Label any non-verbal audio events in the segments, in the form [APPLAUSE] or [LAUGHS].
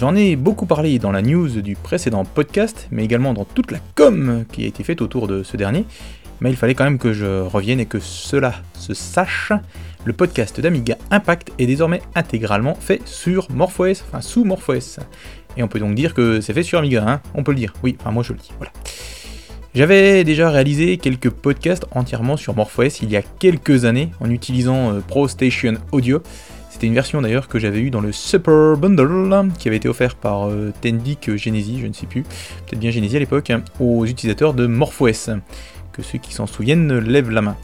J'en ai beaucoup parlé dans la news du précédent podcast, mais également dans toute la com qui a été faite autour de ce dernier. Mais il fallait quand même que je revienne et que cela se sache. Le podcast d'Amiga Impact est désormais intégralement fait sur MorphOS, enfin sous MorphOS. Et on peut donc dire que c'est fait sur Amiga, hein on peut le dire. Oui, enfin moi je le dis, voilà. J'avais déjà réalisé quelques podcasts entièrement sur MorphOS il y a quelques années en utilisant euh, ProStation Audio. C'était une version d'ailleurs que j'avais eue dans le Super Bundle qui avait été offert par euh, Tendic Genesis, je ne sais plus, peut-être bien Genesis à l'époque, aux utilisateurs de MorphOS. Que ceux qui s'en souviennent lèvent la main.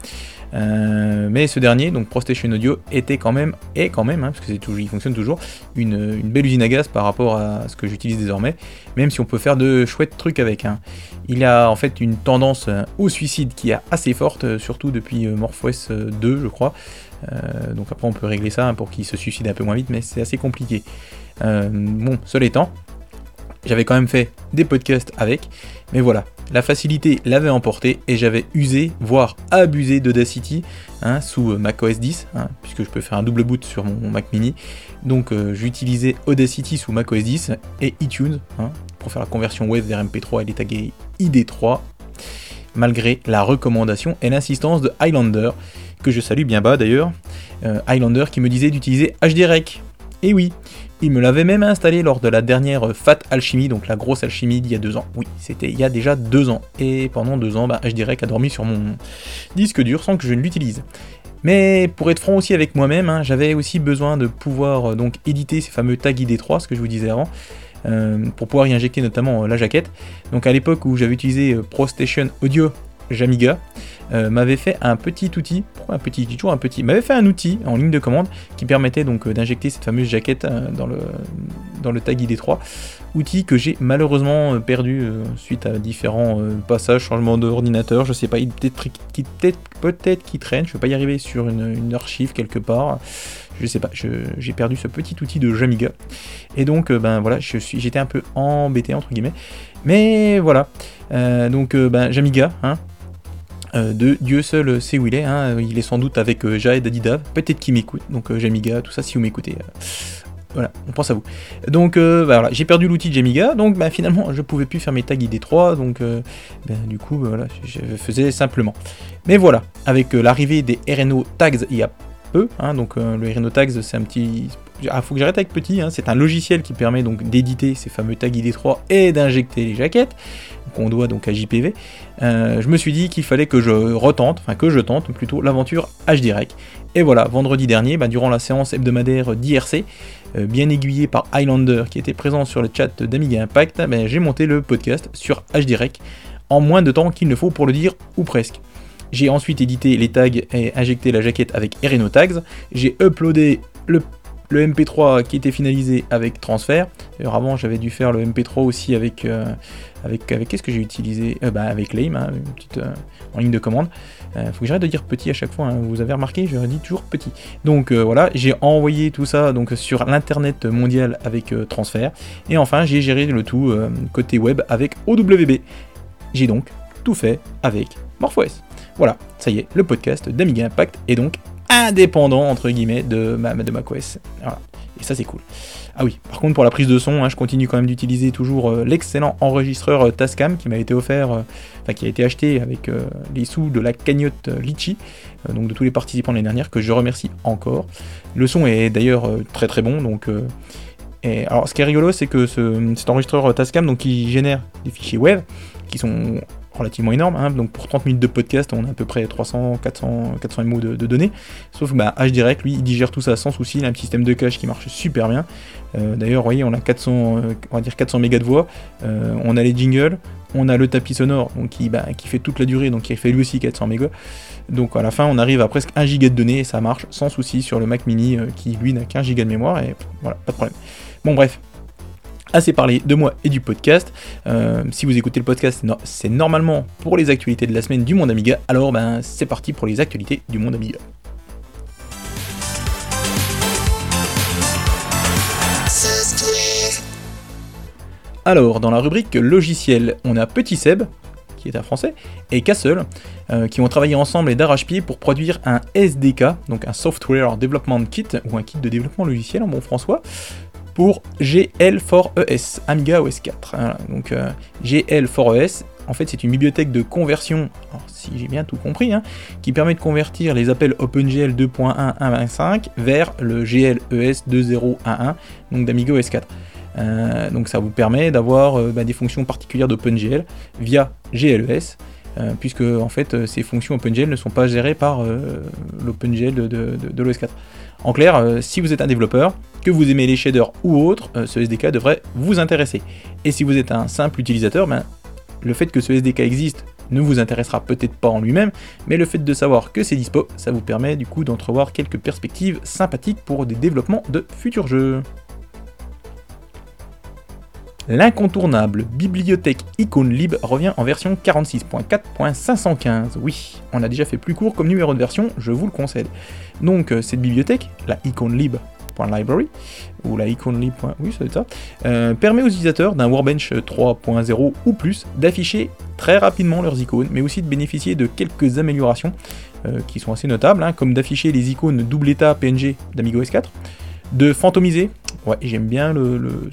Euh, mais ce dernier, donc ProStation Audio, était quand même, et quand même, hein, parce que c'est toujours, il fonctionne toujours, une, belle usine à gaz par rapport à ce que j'utilise désormais, même si on peut faire de chouettes trucs avec. Hein. Il a en fait une tendance euh, au suicide qui est assez forte, euh, surtout depuis MorphOS 2, je crois. Donc après, on peut régler ça pour qu'il se suicide un peu moins vite, mais c'est assez compliqué. bon, seul étant, j'avais quand même fait des podcasts avec, mais voilà, la facilité l'avait emporté et j'avais usé, voire abusé d'Audacity hein, sous euh, macOS 10, hein, puisque je peux faire un double boot sur mon, Mac mini. Donc euh, j'utilisais Audacity sous macOS 10 et iTunes hein, pour faire la conversion web vers MP3 et les taguer ID3, malgré la recommandation et l'insistance de Highlander, que je salue bien bas d'ailleurs. Euh, Highlander qui me disait d'utiliser HDREC. Et oui, il me l'avait même installé lors de la dernière Fat Alchemy, donc la grosse alchimie d'il y a deux ans. Oui, c'était il y a déjà deux ans. Et pendant deux ans, bah, je dirais a dormi sur mon disque dur sans que je ne l'utilise. Mais pour être franc aussi avec moi-même, hein, j'avais aussi besoin de pouvoir euh, donc éditer ces fameux tags ID3, ce que je vous disais avant, euh, pour pouvoir y injecter notamment la jaquette. Donc à l'époque où j'avais utilisé ProStation Audio Jamiga, euh, m'avait fait un petit outil, un petit, toujours un petit, m'avait fait un outil en ligne de commande qui permettait donc euh, d'injecter cette fameuse jaquette euh, dans le, dans le tag ID3, outil que j'ai malheureusement perdu suite à différents passages, changements d'ordinateur, je sais pas, il peut-être peut-être qu'il traîne, je vais pas y arriver sur une, archive quelque part, je sais pas, j'ai perdu ce petit outil de Jamiga. Et donc, ben voilà, je suis, j'étais un peu embêté entre guillemets. Mais voilà, donc ben, Jamiga, hein, euh, de Dieu seul sait où il est, hein. il est sans doute avec euh, Jaed Adidav, peut-être qu'il m'écoute, donc euh, Jamiga, tout ça, si vous m'écoutez. voilà, on pense à vous. Donc bah, voilà, j'ai perdu l'outil de Jamiga, donc bah, finalement je pouvais plus faire mes tags ID3, donc ben, du coup bah, voilà, je faisais simplement. Mais voilà, avec l'arrivée des RNO tags il y a peu, hein, donc le RNO tags c'est un petit ah, faut que j'arrête avec petit, hein. c'est un logiciel qui permet donc d'éditer ces fameux tags ID3 et d'injecter les jaquettes, qu'on doit donc à JPV. Euh, je me suis dit qu'il fallait que je retente, enfin que je tente plutôt l'aventure HDREC. Et voilà, vendredi dernier, bah, durant la séance hebdomadaire d'IRC, euh, bien aiguillé par Highlander qui était présent sur le chat d'Amiga Impact, bah, j'ai monté le podcast sur HDREC en moins de temps qu'il ne faut pour le dire, ou presque. J'ai ensuite édité les tags et injecté la jaquette avec RNO Tags. J'ai uploadé le le MP3 qui était finalisé avec transfert. D'ailleurs avant j'avais dû faire le MP3 aussi avec euh, avec, qu'est-ce que j'ai utilisé? Euh, bah, avec Lame, hein, une petite euh, en ligne de commande. faut que j'arrête de dire petit à chaque fois. Hein. Vous avez remarqué, je dit toujours petit. Donc voilà, j'ai envoyé tout ça sur l'internet mondial avec transfert. Et enfin j'ai géré le tout côté web avec OWB. J'ai donc tout fait avec MorphOS. Voilà, ça y est, le podcast d'Amiga Impact est donc indépendant entre guillemets de, de macOS. Voilà. Et ça c'est cool. Ah oui, par contre pour la prise de son, hein, je continue quand même d'utiliser toujours euh, l'excellent enregistreur euh, Tascam qui m'a été offert, euh, enfin qui a été acheté avec les sous de la cagnotte Litchi, donc de tous les participants de l'année dernière, que je remercie encore. Le son est d'ailleurs très très bon, donc alors ce qui est rigolo c'est que ce, cet enregistreur Tascam donc il génère des fichiers web qui sont relativement énorme. Hein. Donc pour 30 minutes de podcast, on a à peu près 300, 400, 400 MO de, données. Sauf que bah, HDirect, lui, il digère tout ça sans souci. Il a un système de cache qui marche super bien. Euh, d'ailleurs, vous voyez, on a 400, euh, on va dire 400 mégas de voix. Euh, on a les jingles, on a le tapis sonore, donc qui, bah, qui fait toute la durée, donc il fait lui aussi 400 mégas. Donc à la fin, on arrive à presque 1 giga de données et ça marche sans souci sur le Mac Mini qui lui n'a qu'un giga de mémoire et voilà, pas de problème. Bon bref, assez parlé de moi et du podcast. Euh, si vous écoutez le podcast, c'est normalement pour les actualités de la semaine du monde Amiga. Alors ben c'est parti pour les actualités du monde Amiga. Alors, dans la rubrique logiciel, on a Petit Seb, qui est un français, et Castle, qui ont travaillé ensemble et d'arrache-pied pour produire un SDK, donc un Software Development Kit, ou un kit de développement logiciel en bon François, pour GL4ES, Amiga OS 4. donc GL4ES, en fait, c'est une bibliothèque de conversion, si j'ai bien tout compris, hein, qui permet de convertir les appels OpenGL 2.1.1.5 vers le GLES 2.0.1.1, donc d'Amiga OS 4. Euh, donc ça vous permet d'avoir euh, bah, des fonctions particulières d'OpenGL via GLES, euh, puisque en fait ces fonctions OpenGL ne sont pas gérées par l'OpenGL de, de, l'OS 4. En clair, si vous êtes un développeur, que vous aimez les shaders ou autres, ce SDK devrait vous intéresser. Et si vous êtes un simple utilisateur, ben, le fait que ce SDK existe ne vous intéressera peut-être pas en lui-même, mais le fait de savoir que c'est dispo, ça vous permet du coup d'entrevoir quelques perspectives sympathiques pour des développements de futurs jeux. L'incontournable bibliothèque IconLib revient en version 46.4.515. Oui, on a déjà fait plus court comme numéro de version, je vous le concède. Donc euh, cette bibliothèque, la IconLib .library ou la iconly. Oui, ça ça. Euh, permet aux utilisateurs d'un Warbench 3.0 ou plus d'afficher très rapidement leurs icônes, mais aussi de bénéficier de quelques améliorations euh, qui sont assez notables, hein, comme d'afficher les icônes double état PNG d'Amigo S4, de fantomiser. Ouais, j'aime bien le,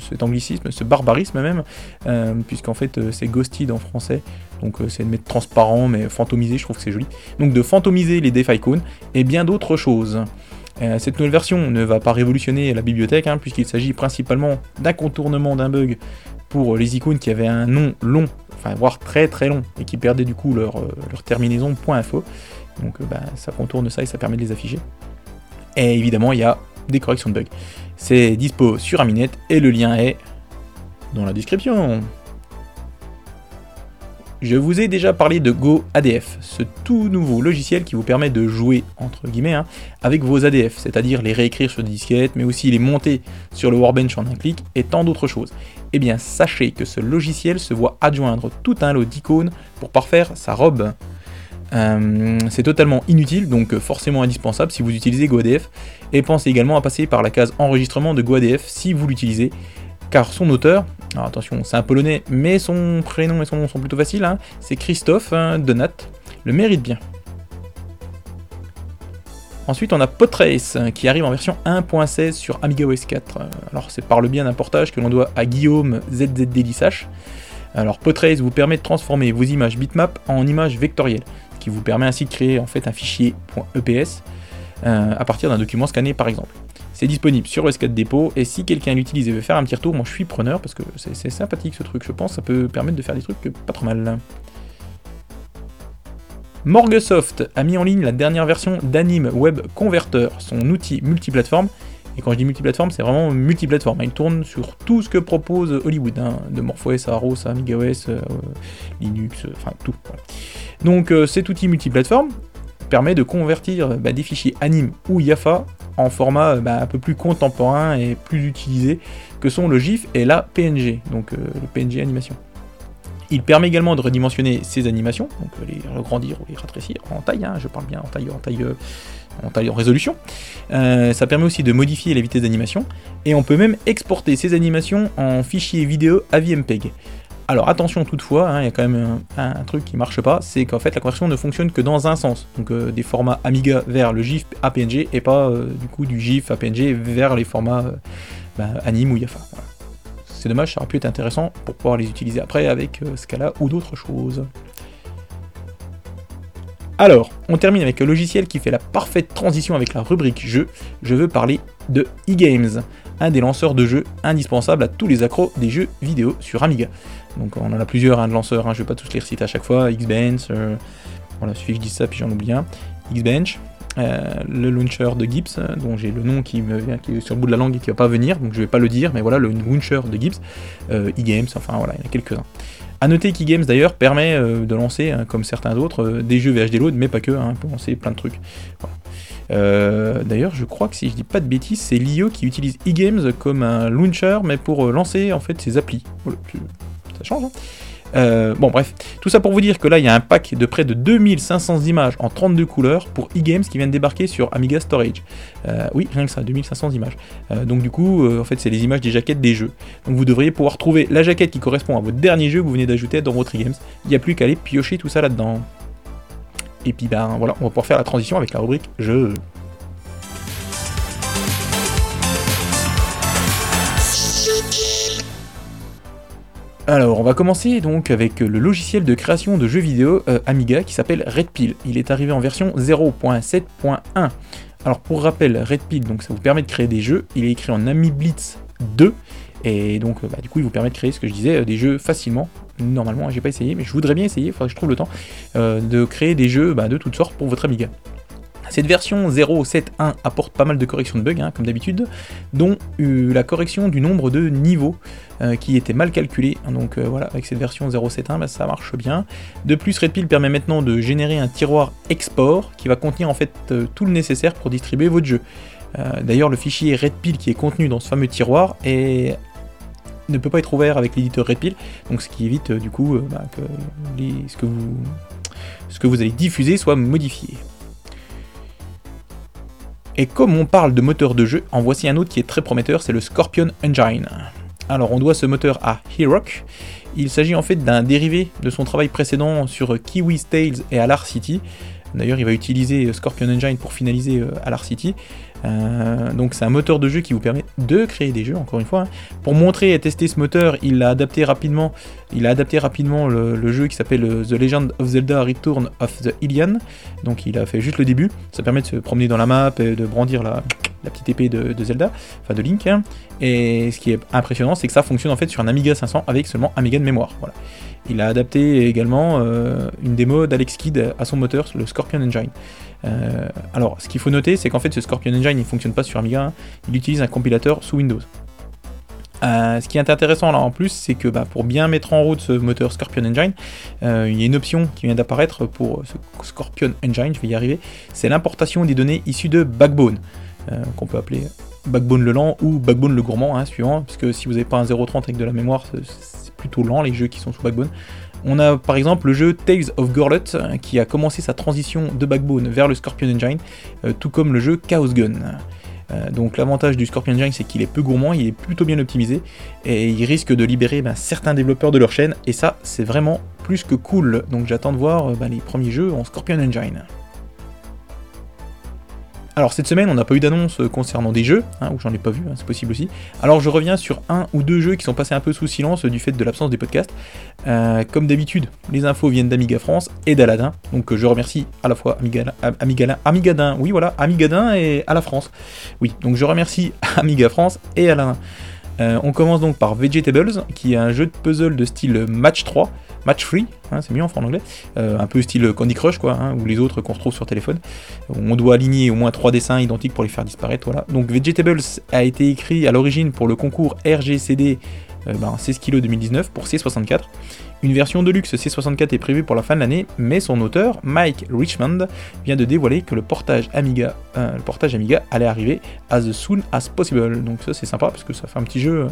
cet anglicisme, ce barbarisme même, euh, puisqu'en fait c'est ghosted en français, donc c'est de mettre transparent mais fantomiser, je trouve que c'est joli. Donc de fantomiser les def icônes et bien d'autres choses. Euh, cette nouvelle version ne va pas révolutionner la bibliothèque, hein, puisqu'il s'agit principalement d'un contournement d'un bug pour les icônes qui avaient un nom long, enfin voire très très long, et qui perdaient du coup leur, euh, terminaison .info. Donc euh, bah, ça contourne ça et ça permet de les afficher. Et évidemment, il y a des corrections de bugs. C'est dispo sur Aminet et le lien est dans la description. Je vous ai déjà parlé de Go ADF, ce tout nouveau logiciel qui vous permet de jouer, entre guillemets, hein, avec vos ADF, c'est-à-dire les réécrire sur des disquettes, mais aussi les monter sur le Warbench en un clic, et tant d'autres choses. Eh bien, sachez que ce logiciel se voit adjoindre tout un lot d'icônes pour parfaire sa robe. Euh, c'est totalement inutile, donc forcément indispensable si vous utilisez GoADF, et pensez également à passer par la case enregistrement de GoADF si vous l'utilisez, car son auteur, alors attention, c'est un polonais, mais son prénom et son nom sont plutôt faciles, hein, c'est Christophe hein, Donat, le mérite bien. Ensuite, on a Potrace qui arrive en version 1.16 sur Amiga OS 4. Alors, c'est par le bien d'un portage que l'on doit à Guillaume ZZDLisH. Alors, Potrace vous permet de transformer vos images bitmap en images vectorielles, qui vous permet ainsi de créer en fait un fichier .eps euh, à partir d'un document scanné par exemple. C'est disponible sur OS4 Depot, et si quelqu'un l'utilise et veut faire un petit retour, moi je suis preneur, parce que c'est sympathique ce truc, je pense, ça peut permettre de faire des trucs pas trop mal. Morgesoft a mis en ligne la dernière version d'Anime Web Converter, son outil multiplateforme. Et quand je dis multiplateforme, c'est vraiment multiplateforme. Il tourne sur tout ce que propose Hollywood, hein, de MorphOS à Aros à euh, Linux, euh, enfin tout. Donc euh, cet outil multiplateforme permet de convertir bah, des fichiers anime ou YAFA en format bah, un peu plus contemporain et plus utilisé que sont le GIF et la PNG, donc euh, le PNG animation. Il permet également de redimensionner ces animations, donc euh, les agrandir ou les rétrécir en taille, hein, je parle bien en taille, en taille, euh, en taille en résolution. ça permet aussi de modifier la vitesse d'animation, et on peut même exporter ces animations en fichier vidéo AVMPEG. Alors attention toutefois, hein, il y a quand même un, truc qui marche pas, c'est qu'en fait la conversion ne fonctionne que dans un sens. Donc euh, des formats Amiga vers le GIF APNG et pas euh, du coup du GIF APNG vers les formats euh, bah, Anim ou Yafa. C'est dommage, ça aurait pu être intéressant pour pouvoir les utiliser après avec Scala ou d'autres choses. Alors, on termine avec un logiciel qui fait la parfaite transition avec la rubrique jeu. Je veux parler de eGames, un des lanceurs de jeux indispensables à tous les accros des jeux vidéo sur Amiga. Donc on en a plusieurs hein, de lanceurs, hein, je vais pas tous les reciter à chaque fois, Xbench, euh, voilà, il suffit que je dise ça puis j'en oublie un, Xbench, euh, le launcher de Gibbs, euh, dont j'ai le nom qui me est sur le bout de la langue et qui va pas venir, donc je vais pas le dire, mais voilà, le launcher de Gibbs, eGames, enfin voilà, il y en a quelques-uns. A noter qu'eGames d'ailleurs permet de lancer, hein, comme certains autres, des jeux VHD Load, mais pas que, hein, peut lancer plein de trucs. d'ailleurs, je crois que si je dis pas de bêtises, c'est l'IO qui utilise eGames comme un launcher, mais pour lancer en fait ses applis. Ça change. Hein. Euh, bon, bref, tout ça pour vous dire que là, il y a un pack de près de 2500 images en 32 couleurs pour e-games qui viennent débarquer sur Amiga Storage. Euh, oui, rien que ça, 2500 images. Euh, donc du coup, en fait, c'est les images des jaquettes des jeux. Donc vous devriez pouvoir trouver la jaquette qui correspond à votre dernier jeu que vous venez d'ajouter dans votre e-games. Il n'y a plus qu'à aller piocher tout ça là-dedans. Et puis ben voilà, on va pouvoir faire la transition avec la rubrique jeu. Alors, on va commencer donc avec le logiciel de création de jeux vidéo euh, Amiga qui s'appelle Red Pill. Il est arrivé en version 0.7.1. Alors, pour rappel, Red Pill, donc ça vous permet de créer des jeux. Il est écrit en Ami Blitz 2. Et donc, bah, du coup, il vous permet de créer ce que je disais, euh, des jeux facilement. Normalement, j'ai pas essayé, mais je voudrais bien essayer, il faudrait que je trouve le temps, euh, de créer des jeux bah, de toutes sortes pour votre Amiga. Cette version 0.7.1 apporte pas mal de corrections de bugs, hein, comme d'habitude, dont euh, la correction du nombre de niveaux euh, qui était mal calculé. Donc euh, voilà, avec cette version 0.7.1, bah, ça marche bien. De plus, Redpill permet maintenant de générer un tiroir export qui va contenir en fait tout le nécessaire pour distribuer votre jeu. D'ailleurs, le fichier Redpill qui est contenu dans ce fameux tiroir ne peut pas être ouvert avec l'éditeur Redpill, donc ce qui évite du coup bah, que ce, que vous, ce que vous allez diffuser soit modifié. Et comme on parle de moteur de jeu, en voici un autre qui est très prometteur, c'est le Scorpion Engine. Alors on doit ce moteur à Heroic. Il s'agit en fait d'un dérivé de son travail précédent sur Kiwi Tales et Alar City. D'ailleurs, il va utiliser Scorpion Engine pour finaliser euh, Alar City. Euh, donc c'est un moteur de jeu qui vous permet de créer des jeux, encore une fois. Pour montrer et tester ce moteur, il a adapté rapidement, il a adapté rapidement le, jeu qui s'appelle euh, The Legend of Zelda Return of the Ilian. Donc il a fait juste le début. Ça permet de se promener dans la map et de brandir la, petite épée de, Zelda, enfin de Link. Hein. Et ce qui est impressionnant, c'est que ça fonctionne en fait sur un Amiga 500 avec seulement Amiga de mémoire. Voilà. Il a adapté également euh, une démo d'Alex Kidd à son moteur, le Scorpion Engine. Euh, alors, ce qu'il faut noter, c'est qu'en fait, ce Scorpion Engine, il ne fonctionne pas sur Amiga, hein. il utilise un compilateur sous Windows. Euh, ce qui est intéressant là en plus, c'est que bah, pour bien mettre en route ce moteur Scorpion Engine, il y a une option qui vient d'apparaître pour ce Scorpion Engine, je vais y arriver, c'est l'importation des données issues de Backbone, qu'on peut appeler Backbone le lent ou Backbone le gourmand, hein, suivant, parce que si vous n'avez pas un 0.30 avec de la mémoire, plutôt lent, les jeux qui sont sous Backbone. On a par exemple le jeu Tales of Gorlet qui a commencé sa transition de Backbone vers le Scorpion Engine, euh, tout comme le jeu Chaos Gun. Euh, donc l'avantage du Scorpion Engine c'est qu'il est peu gourmand, il est plutôt bien optimisé et il risque de libérer ben, certains développeurs de leur chaîne et ça c'est vraiment plus que cool. Donc j'attends de voir euh, ben, les premiers jeux en Scorpion Engine. Alors cette semaine, on n'a pas eu d'annonce concernant des jeux, hein, ou j'en ai pas vu, hein, c'est possible aussi. Alors je reviens sur un ou deux jeux qui sont passés un peu sous silence du fait de l'absence des podcasts. Euh, comme d'habitude, les infos viennent d'Amiga France et d'Aladin, donc euh, je remercie à la fois Amiga, Amiga, Amigadin, oui voilà, Amigadin et à la France. Oui, donc je remercie [LAUGHS] Amiga France et Aladin. Euh, on commence donc par Vegetables, qui est un jeu de puzzle de style match 3, match free, hein, c'est mieux en anglais, euh, un peu style Candy Crush, quoi, hein, ou les autres qu'on retrouve sur téléphone. On doit aligner au moins trois dessins identiques pour les faire disparaître, voilà. Donc Vegetables a été écrit à l'origine pour le concours RGCD ben, 16 kg 2019 pour C64. Une version de luxe C64 est prévue pour la fin de l'année, mais son auteur, Mike Richmond, vient de dévoiler que le portage Amiga, euh, le portage Amiga allait arriver as soon as possible. Donc ça c'est sympa parce que ça fait un petit jeu.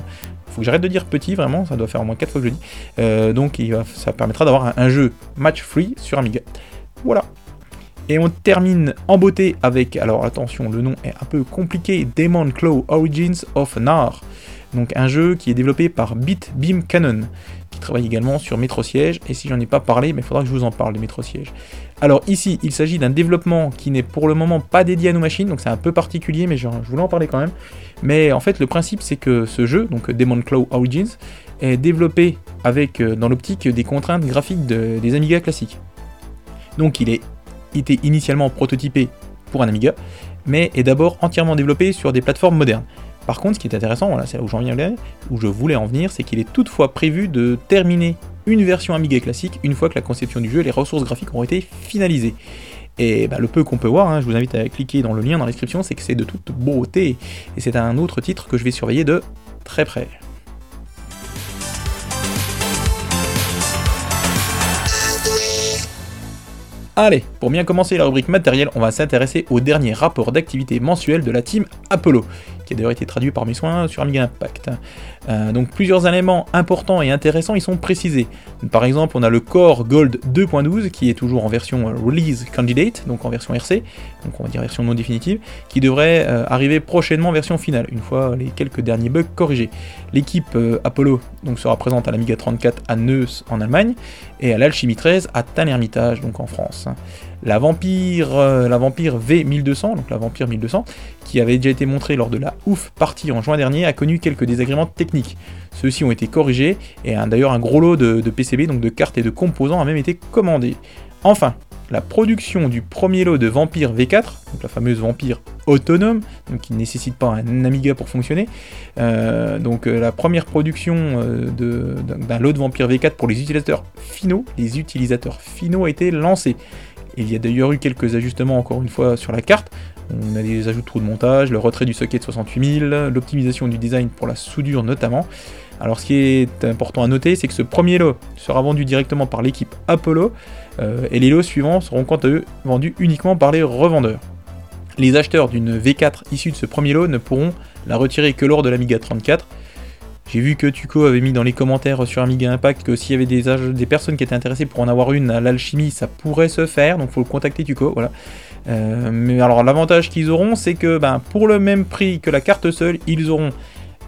Faut que j'arrête de dire petit vraiment, ça doit faire au moins 4 fois que je dis. Euh, donc ça permettra d'avoir un, jeu match free sur Amiga. Voilà. Et on termine en beauté avec, alors attention, le nom est un peu compliqué, Demon Claw Origins of Nar. Donc un jeu qui est développé par Beam Canon travaille également sur Métro Siège, et si j'en ai pas parlé, mais il faudra que je vous en parle de Métro Siège. Alors ici, il s'agit d'un développement qui n'est pour le moment pas dédié à nos machines, donc c'est un peu particulier, mais je, voulais en parler quand même. Mais en fait, le principe, c'est que ce jeu, donc Demon Claw Origins, est développé avec, euh, dans l'optique des contraintes graphiques des Amiga classiques. Donc il est été initialement prototypé pour un Amiga, mais est d'abord entièrement développé sur des plateformes modernes. Par contre, ce qui est intéressant, voilà, c'est là où j'en viens, où je voulais en venir, c'est qu'il est toutefois prévu de terminer une version Amiga classique une fois que la conception du jeu et les ressources graphiques ont été finalisées. Et bah, le peu qu'on peut voir, hein, je vous invite à cliquer dans le lien dans la description, c'est que c'est de toute beauté. Et c'est un autre titre que je vais surveiller de très près. Allez, pour bien commencer la rubrique matériel, on va s'intéresser au dernier rapport d'activité mensuel de la team Apollo, d'ailleurs été traduit par mes soins sur Amiga Impact. Euh, donc plusieurs éléments importants et intéressants y sont précisés. Par exemple, on a le Core Gold 2.12 qui est toujours en version euh, Release Candidate, donc en version RC, donc on va dire version non définitive, qui devrait euh, arriver prochainement en version finale, une fois les quelques derniers bugs corrigés. L'équipe Apollo donc, sera présente à l'Amiga 34 à Neuss en Allemagne et à l'Alchimie 13 à Tain-l'Hermitage, donc en France. La Vampire, Vampire V1200, donc la Vampire 1200, qui avait déjà été montrée lors de la OUF partie en juin dernier, a connu quelques désagréments techniques. Ceux-ci ont été corrigés et d'ailleurs un gros lot de, PCB, donc de cartes et de composants, a même été commandé. Enfin, la production du premier lot de Vampire V4, donc la fameuse Vampire autonome, qui ne nécessite pas un Amiga pour fonctionner. Euh, donc euh, la première production euh, d'un lot de Vampire V4 pour les utilisateurs finaux, les utilisateurs finaux a été lancée. Il y a d'ailleurs eu quelques ajustements encore une fois sur la carte, on a des ajouts de trous de montage, le retrait du socket 68000, l'optimisation du design pour la soudure notamment. Alors ce qui est important à noter, c'est que ce premier lot sera vendu directement par l'équipe Apollo, euh, et les lots suivants seront quant à eux vendus uniquement par les revendeurs. Les acheteurs d'une V4 issue de ce premier lot ne pourront la retirer que lors de l'Amiga 34. J'ai vu que Tuco avait mis dans les commentaires sur Amiga Impact que s'il y avait des, personnes qui étaient intéressées pour en avoir une à l'alchimie, ça pourrait se faire, donc il faut le contacter Tuco, voilà. Euh, mais alors l'avantage qu'ils auront, c'est que ben, pour le même prix que la carte seule, ils auront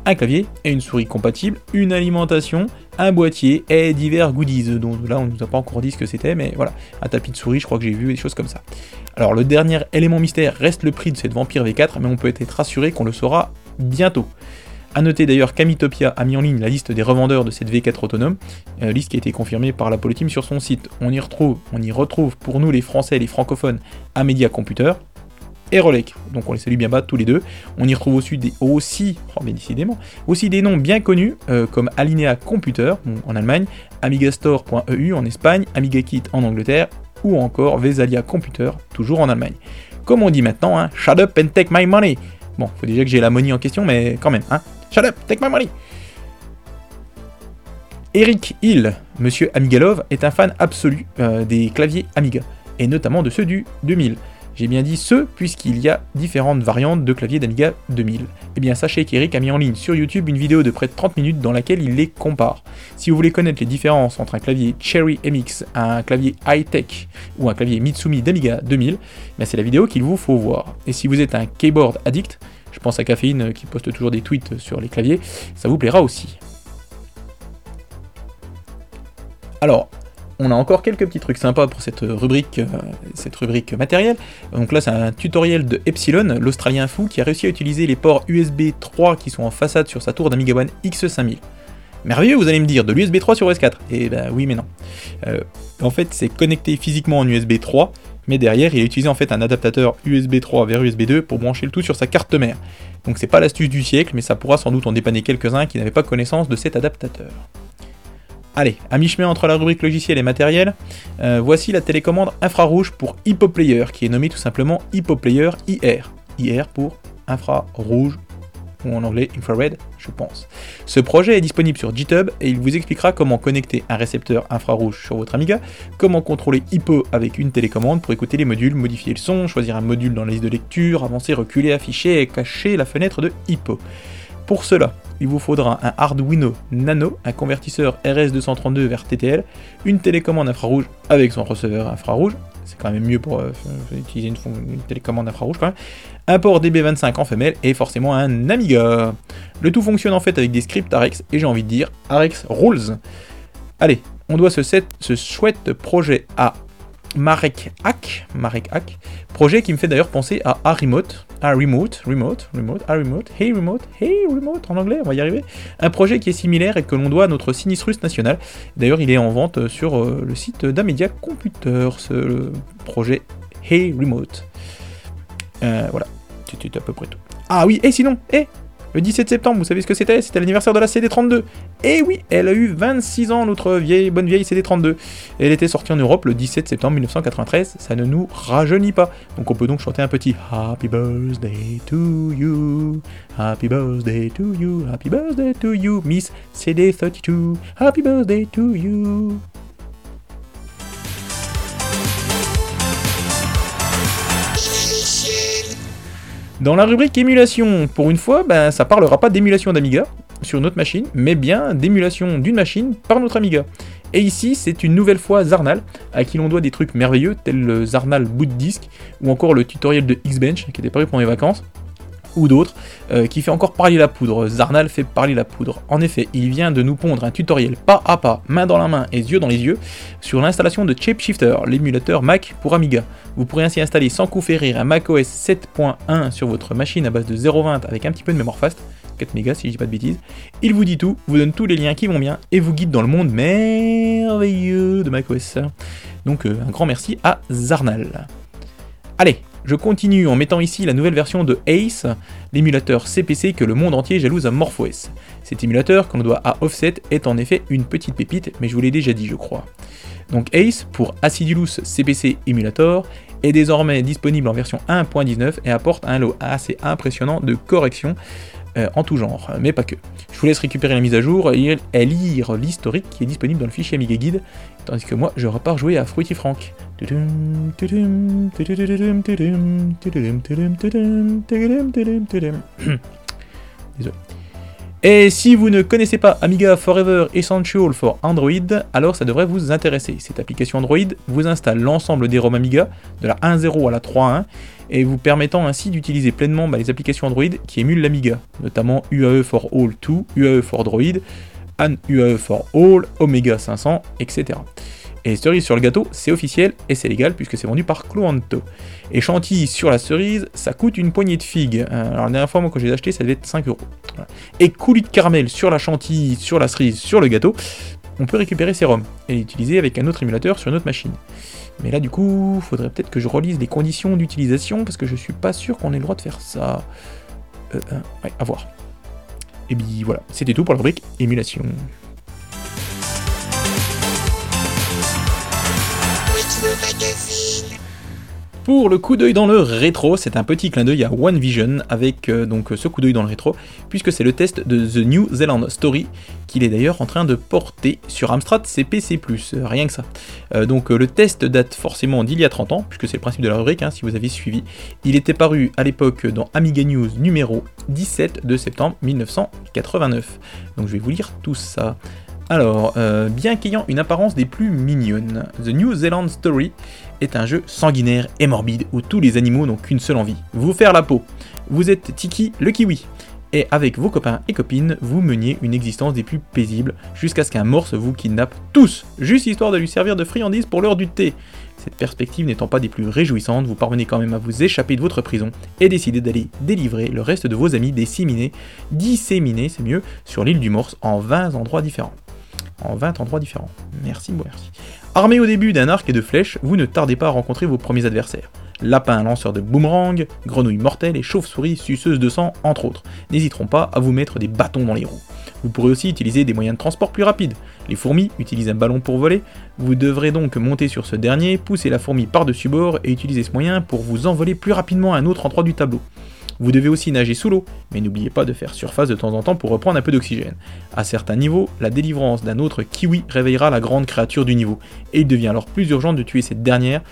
un clavier et une souris compatible, une alimentation, un boîtier et divers goodies. Donc là, on ne nous a pas encore dit ce que c'était, mais voilà, un tapis de souris, je crois que j'ai vu des choses comme ça. Alors le dernier élément mystère reste le prix de cette Vampire V4, mais on peut être rassuré qu'on le saura bientôt. A noter d'ailleurs qu'Amitopia a mis en ligne la liste des revendeurs de cette V4 autonome, euh, liste qui a été confirmée par la Team sur son site. On y retrouve, pour nous les Français et les francophones Amedia Computer et Rolec. Donc on les salue bien bas tous les deux. On y retrouve aussi des, oh, des noms bien connus euh, comme Alinea Computer en Allemagne, Amigastore.eu en Espagne, AmigaKit en Angleterre ou encore Vesalia Computer toujours en Allemagne. Comme on dit maintenant, hein, shut up and take my money. Bon, faut déjà que j'ai la money en question, mais quand même, hein. Shut up, take my money Eric Hill, monsieur Amigalov, est un fan absolu euh, des claviers Amiga, et notamment de ceux du 2000. J'ai bien dit ceux, puisqu'il y a différentes variantes de claviers d'Amiga 2000. Eh bien, sachez qu'Eric a mis en ligne sur YouTube une vidéo de près de 30 minutes dans laquelle il les compare. Si vous voulez connaître les différences entre un clavier Cherry MX, un clavier high-tech ou un clavier Mitsumi d'Amiga 2000, eh c'est la vidéo qu'il vous faut voir. Et si vous êtes un keyboard addict, pense à Caféine euh, qui poste toujours des tweets sur les claviers, ça vous plaira aussi. Alors, on a encore quelques petits trucs sympas pour cette rubrique, euh, cette rubrique matérielle. Donc là, c'est un tutoriel de Epsilon, l'Australien fou, qui a réussi à utiliser les ports USB 3 qui sont en façade sur sa tour d'Amiga One X5000. Merveilleux, vous allez me dire, de l'USB 3 sur OS4 Eh ben oui, mais non. Euh, en fait, c'est connecté physiquement en USB 3, mais derrière il a utilisé en fait un adaptateur USB 3 vers USB 2 pour brancher le tout sur sa carte mère. Donc c'est pas l'astuce du siècle, mais ça pourra sans doute en dépanner quelques-uns qui n'avaient pas connaissance de cet adaptateur. Allez, à mi-chemin entre la rubrique logiciel et matériel, euh, voici la télécommande infrarouge pour HypoPlayer, qui est nommée tout simplement HypoPlayer IR. IR pour infrarouge ou en anglais infrared, je pense. Ce projet est disponible sur GitHub et il vous expliquera comment connecter un récepteur infrarouge sur votre Amiga, comment contrôler Hippo avec une télécommande pour écouter les modules, modifier le son, choisir un module dans la liste de lecture, avancer, reculer, afficher et cacher la fenêtre de Hippo. Pour cela, il vous faudra un Arduino Nano, un convertisseur RS232 vers TTL, une télécommande infrarouge avec son receveur infrarouge, c'est quand même mieux pour euh, utiliser une, télécommande infrarouge quand même, un port DB25 en femelle et forcément un Amiga. Le tout fonctionne en fait avec des scripts AREX et j'ai envie de dire AREX Rules. Allez, on doit ce, ce chouette projet à Marek Hack, Marek Hack, projet qui me fait d'ailleurs penser à A Remote, A Remote, Remote, Remote, A Remote, Hey Remote, Hey Remote en anglais, on va y arriver. Un projet qui est similaire et que l'on doit à notre Sinistrus national. D'ailleurs, il est en vente sur euh, le site d'Amedia Computer, ce projet Hey Remote. Euh, voilà, c'est à peu près tout. Ah oui, et sinon, et le 17 septembre, vous savez ce que c'était? C'était l'anniversaire de la CD32. Et oui, elle a eu 26 ans, notre vieille, bonne vieille CD32. Elle était sortie en Europe le 17 septembre 1993. Ça ne nous rajeunit pas. Donc on peut donc chanter un petit Happy Birthday to you. Happy Birthday to you. Happy Birthday to you, Miss CD32. Happy Birthday to you. Dans la rubrique émulation, pour une fois, ben, ça parlera pas d'émulation d'Amiga sur notre machine, mais bien d'émulation d'une machine par notre Amiga. Et ici, c'est une nouvelle fois Zarnal, à qui l'on doit des trucs merveilleux, tels le Zarnal boot disk, ou encore le tutoriel de Xbench, qui était prévu pour mes vacances ou d'autres, euh, qui fait encore parler la poudre. Zarnal fait parler la poudre. En effet, il vient de nous pondre un tutoriel pas à pas, main dans la main et yeux dans les yeux, sur l'installation de Shapeshifter, l'émulateur Mac pour Amiga. Vous pourrez ainsi installer sans coup férir un macOS 7.1 sur votre machine à base de 0.20 avec un petit peu de mémoire fast, 4 mégas si je dis pas de bêtises. Il vous dit tout, vous donne tous les liens qui vont bien et vous guide dans le monde merveilleux de macOS. Donc euh, un grand merci à Zarnal. Allez, je continue en mettant ici la nouvelle version de Ace, l'émulateur CPC que le monde entier jalouse à MorphOS. Cet émulateur, qu'on doit à Offset, est en effet une petite pépite, mais je vous l'ai déjà dit je crois. Donc Ace, pour Acidulus CPC Emulator, est désormais disponible en version 1.19 et apporte un lot assez impressionnant de corrections euh, en tout genre, mais pas que. Je vous laisse récupérer la mise à jour et, lire l'historique qui est disponible dans le fichier Amiga Guide, tandis que moi je repars jouer à Fruity Frank. Désolé. Et si vous ne connaissez pas Amiga Forever Essential for Android, alors ça devrait vous intéresser. Cette application Android vous installe l'ensemble des ROM Amiga, de la 1.0 à la 3.1, et vous permettant ainsi d'utiliser pleinement bah, les applications Android qui émulent l'Amiga, notamment UAE for All 2, UAE for Droid, AN UAE for All, Omega 500, etc. Et cerise sur le gâteau, c'est officiel et c'est légal puisque c'est vendu par Cloanto. Et chantilly sur la cerise, ça coûte une poignée de figues. Euh, alors la dernière fois, moi, quand j'ai acheté, ça devait être 5 euros. Et coulis de caramel sur la chantilly, sur la cerise, sur le gâteau, on peut récupérer ces ROM et l'utiliser avec un autre émulateur sur une autre machine. Mais là, du coup, faudrait peut-être que je relise les conditions d'utilisation parce que je suis pas sûr qu'on ait le droit de faire ça. Euh, euh, ouais, à voir. Et bien voilà, c'était tout pour la rubrique émulation. Pour le coup d'œil dans le rétro, c'est un petit clin d'œil à One Vision avec euh, donc ce coup d'œil dans le rétro, puisque c'est le test de The New Zealand Story qu'il est d'ailleurs en train de porter sur Amstrad CPC+, euh, rien que ça. Euh, donc le test date forcément d'il y a 30 ans, puisque c'est le principe de la rubrique, hein, si vous avez suivi. Il était paru à l'époque dans Amiga News numéro 17 de septembre 1989. Donc je vais vous lire tout ça. Alors, bien qu'ayant une apparence des plus mignonnes, The New Zealand Story est un jeu sanguinaire et morbide où tous les animaux n'ont qu'une seule envie, vous faire la peau. Vous êtes Tiki le kiwi. Et avec vos copains et copines, vous meniez une existence des plus paisibles jusqu'à ce qu'un morse vous kidnappe tous, juste histoire de lui servir de friandise pour l'heure du thé. Cette perspective n'étant pas des plus réjouissantes, vous parvenez quand même à vous échapper de votre prison et décidez d'aller délivrer le reste de vos amis disséminés, disséminés c'est mieux, sur l'île du Morse en 20 endroits différents. En 20 endroits différents. Merci, merci. Armé au début d'un arc et de flèches, vous ne tardez pas à rencontrer vos premiers adversaires. Lapins lanceurs de boomerang, grenouilles mortelles et chauves-souris suceuses de sang, entre autres, n'hésiteront pas à vous mettre des bâtons dans les roues. Vous pourrez aussi utiliser des moyens de transport plus rapides. Les fourmis utilisent un ballon pour voler, vous devrez donc monter sur ce dernier, pousser la fourmi par-dessus bord et utiliser ce moyen pour vous envoler plus rapidement à un autre endroit du tableau. Vous devez aussi nager sous l'eau, mais n'oubliez pas de faire surface de temps en temps pour reprendre un peu d'oxygène. À certains niveaux, la délivrance d'un autre kiwi réveillera la grande créature du niveau, et il devient alors plus urgent de tuer cette dernière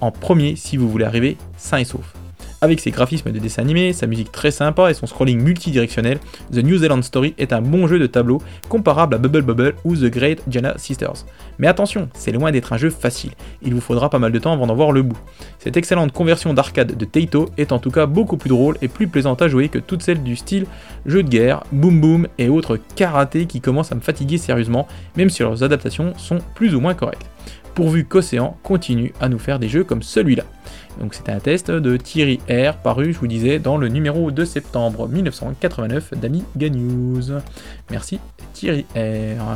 en premier si vous voulez arriver sain et sauf. Avec ses graphismes de dessin animé, sa musique très sympa et son scrolling multidirectionnel, The New Zealand Story est un bon jeu de tableau comparable à Bubble Bubble ou The Great Jana Sisters. Mais attention, c'est loin d'être un jeu facile, il vous faudra pas mal de temps avant d'en voir le bout. Cette excellente conversion d'arcade de Taito est en tout cas beaucoup plus drôle et plus plaisante à jouer que toutes celles du style jeu de guerre, boom boom et autres karaté qui commencent à me fatiguer sérieusement, même si leurs adaptations sont plus ou moins correctes pourvu qu'Océan continue à nous faire des jeux comme celui-là. Donc c'était un test de Thierry R, paru, je vous disais, dans le numéro de septembre 1989 d'Amiga News. Merci Thierry R.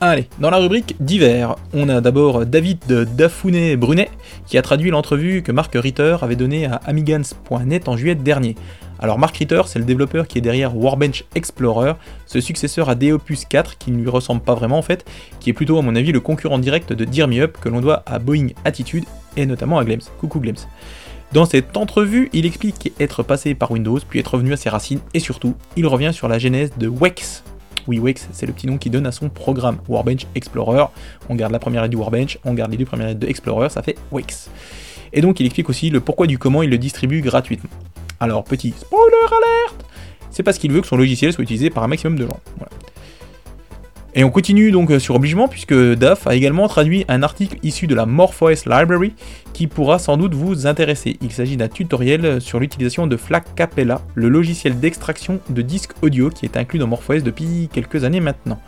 Allez, dans la rubrique divers, on a d'abord David Dafounet Brunet qui a traduit l'entrevue que Mark Ritter avait donnée à Amigans.net en juillet dernier. Alors Mark Ritter, c'est le développeur qui est derrière Warbench Explorer, ce successeur à Deopus 4 qui ne lui ressemble pas vraiment en fait, qui est plutôt à mon avis le concurrent direct de Dear Me Up que l'on doit à Boeing Attitude et notamment à Glems. Coucou Glems. Dans cette entrevue, il explique être passé par Windows, puis être revenu à ses racines, et surtout, il revient sur la genèse de Wex, Oui, Wex, c'est le petit nom qui donne à son programme Warbench Explorer. On garde la première lettre du Warbench, on garde les deux premières de Explorer, ça fait Wex. Et donc il explique aussi le pourquoi du comment il le distribue gratuitement. Alors, petit spoiler alerte C'est parce qu'il veut que son logiciel soit utilisé par un maximum de gens. Et on continue donc euh, sur obligement puisque DAF a également traduit un article issu de la MorphOS Library qui pourra sans doute vous intéresser. Il s'agit d'un tutoriel sur l'utilisation de FLAC Capella, le logiciel d'extraction de disques audio qui est inclus dans MorphOS depuis quelques années maintenant.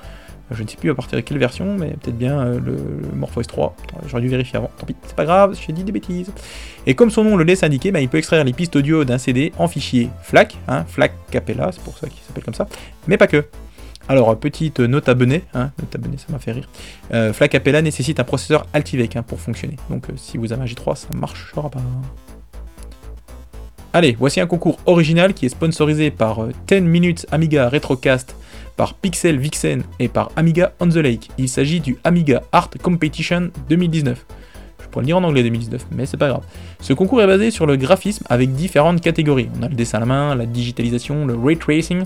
Je ne sais plus à partir de quelle version, mais peut-être bien euh, le, MorphOS 3. J'aurais dû vérifier avant. Tant pis, c'est pas grave, j'ai dit des bêtises. Et comme son nom le laisse indiquer, bah, il peut extraire les pistes audio d'un CD en fichier FLAC, hein, FLAC Capella, c'est pour ça qu'il s'appelle comme ça, mais pas que. Alors, petite note abonnée, hein, note abonnée, ça m'a fait rire. Euh, FLAC Capella nécessite un processeur Altivec hein, pour fonctionner. Donc, euh, si vous avez un G3, ça marchera pas. Allez, voici un concours original qui est sponsorisé par 10 Minutes Amiga Retrocast, par Pixel Vixen et par Amiga on the Lake. Il s'agit du Amiga Art Competition 2019. Je pourrais le dire en anglais 2019, mais c'est pas grave. Ce concours est basé sur le graphisme avec différentes catégories. On a le dessin à la main, la digitalisation, le ray tracing.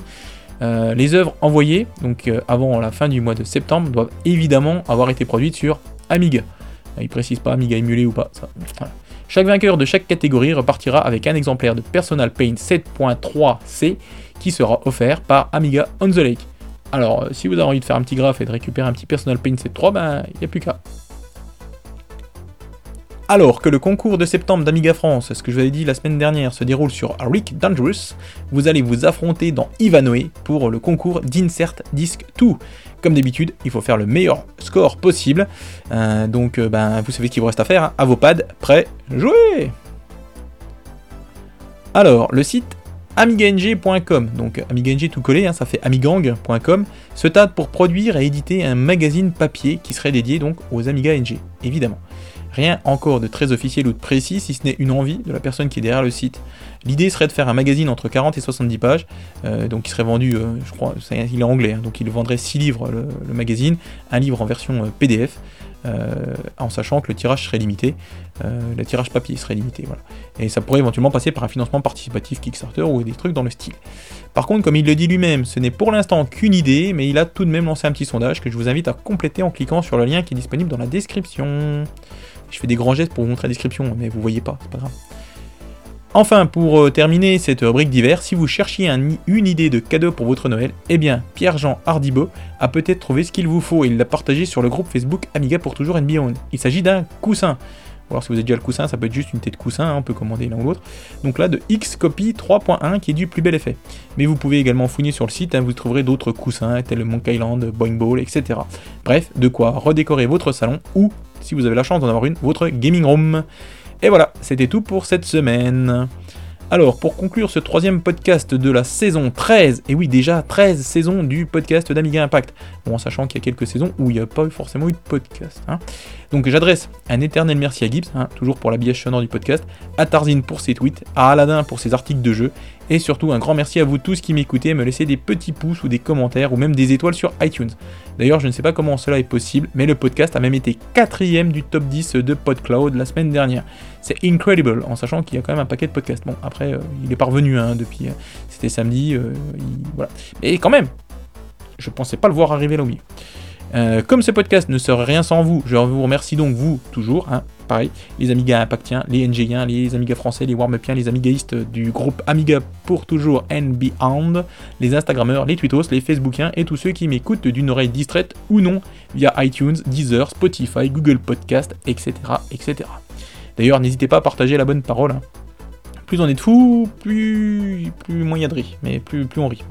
Euh, les œuvres envoyées, donc euh, avant la fin du mois de septembre, doivent évidemment avoir été produites sur Amiga. Il précise pas Amiga émulé ou pas. Chaque vainqueur de chaque catégorie repartira avec un exemplaire de Personal Paint 7.3c qui sera offert par Amiga on the Lake. Alors, euh, si vous avez envie de faire un petit graphe et de récupérer un petit Personal Paint 7.3, ben, il n'y a plus qu'à. Alors que le concours de septembre d'Amiga France, ce que je vous avais dit la semaine dernière, se déroule sur Rick Dangerous, vous allez vous affronter dans Ivanoé pour le concours d'Insert Disc 2. Comme d'habitude, il faut faire le meilleur score possible. Euh, donc, euh, ben, vous savez ce qu'il vous reste à faire. Hein. À vos pads, prêts, jouez Alors, le site amigang.com, donc amigang tout collé, hein, ça fait amigang.com, se tâte pour produire et éditer un magazine papier qui serait dédié donc aux Amiga NG, évidemment. Rien encore de très officiel ou de précis, si ce n'est une envie de la personne qui est derrière le site. L'idée serait de faire un magazine entre 40 et 70 pages, euh, donc il serait vendu, euh, je crois, il est anglais, hein, donc il vendrait 6 livres le, magazine, un livre en version euh, PDF, en sachant que le tirage serait limité, le tirage papier serait limité. Et ça pourrait éventuellement passer par un financement participatif Kickstarter ou des trucs dans le style. Par contre, comme il le dit lui-même, ce n'est pour l'instant qu'une idée, mais il a tout de même lancé un petit sondage que je vous invite à compléter en cliquant sur le lien qui est disponible dans la description. Je fais des grands gestes pour vous montrer la description, mais vous voyez pas, c'est pas grave. Enfin, pour euh, terminer cette rubrique d'hiver, si vous cherchiez une idée de cadeau pour votre Noël, eh bien, Pierre-Jean Hardibo a peut-être trouvé ce qu'il vous faut et il l'a partagé sur le groupe Facebook Amiga pour toujours and Beyond. Il s'agit d'un coussin. Ou alors si vous avez déjà le coussin, ça peut être juste une tête coussin, hein, on peut commander l'un ou l'autre. Donc là, de Xcopy 3.1 qui est du plus bel effet. Mais vous pouvez également fouiller sur le site, hein, vous trouverez d'autres coussins tels Monkey Island, Boing Ball, etc. Bref, de quoi redécorer votre salon ou si vous avez la chance d'en avoir une, votre gaming room. Et voilà, c'était tout pour cette semaine. Alors, pour conclure ce troisième podcast de la saison 13, et oui, déjà 13 saisons du podcast d'Amiga Impact, bon, en sachant qu'il y a quelques saisons où il n'y a pas forcément eu de podcast. Hein. Donc, j'adresse un éternel merci à Gibbs, hein, toujours pour l'habillage sonore du podcast, à Tarzine pour ses tweets, à Aladdin pour ses articles de jeu, et surtout, un grand merci à vous tous qui m'écoutez, me laissez des petits pouces ou des commentaires ou même des étoiles sur iTunes. D'ailleurs, je ne sais pas comment cela est possible, mais le podcast a même été quatrième du top 10 de PodCloud la semaine dernière. C'est incredible, en sachant qu'il y a quand même un paquet de podcasts. Bon, après, euh, il est parvenu hein, depuis. Euh, c'était samedi, euh, voilà. Mais quand même, je pensais pas le voir arriver là comme ce podcast ne serait rien sans vous, je vous remercie donc vous toujours, hein, les Amiga impactiens, les NGiens, les Amiga français, les Warmupiens, les Amigaistes du groupe Amiga pour toujours and beyond, les Instagrammeurs, les Twittos, les Facebookiens et tous ceux qui m'écoutent d'une oreille distraite ou non via iTunes, Deezer, Spotify, Google Podcast, etc. etc. D'ailleurs, n'hésitez pas à partager la bonne parole. Hein. Plus on est de fous, plus, plus a de riz, mais plus, on rit.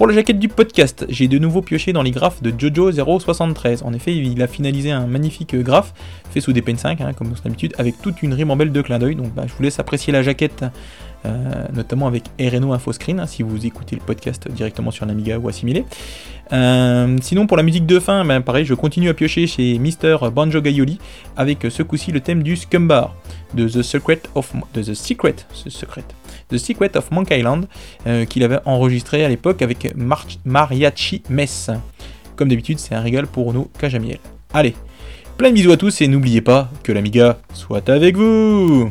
Pour la jaquette du podcast, j'ai de nouveau pioché dans les graphes de Jojo073. En effet, il a finalisé un magnifique graphe fait sous des Pen 5, hein, comme son habitude, avec toute une ribambelle de clin d'œil. Donc bah, je vous laisse apprécier la jaquette, euh, notamment avec RNO InfoScreen, hein, si vous écoutez le podcast directement sur l'Amiga ou assimilé. Euh, sinon, pour la musique de fin, ben, pareil, je continue à piocher chez Mister Banjo Gaioli avec ce coup-ci le thème du Scumbar de The Secret of The Secret, Secret, The Secret of Monkey Island, euh, qu'il avait enregistré à l'époque avec Mariachi Mess. Comme d'habitude, c'est un régal pour nos Cajamiel. Allez, plein de bisous à tous et n'oubliez pas que l'Amiga soit avec vous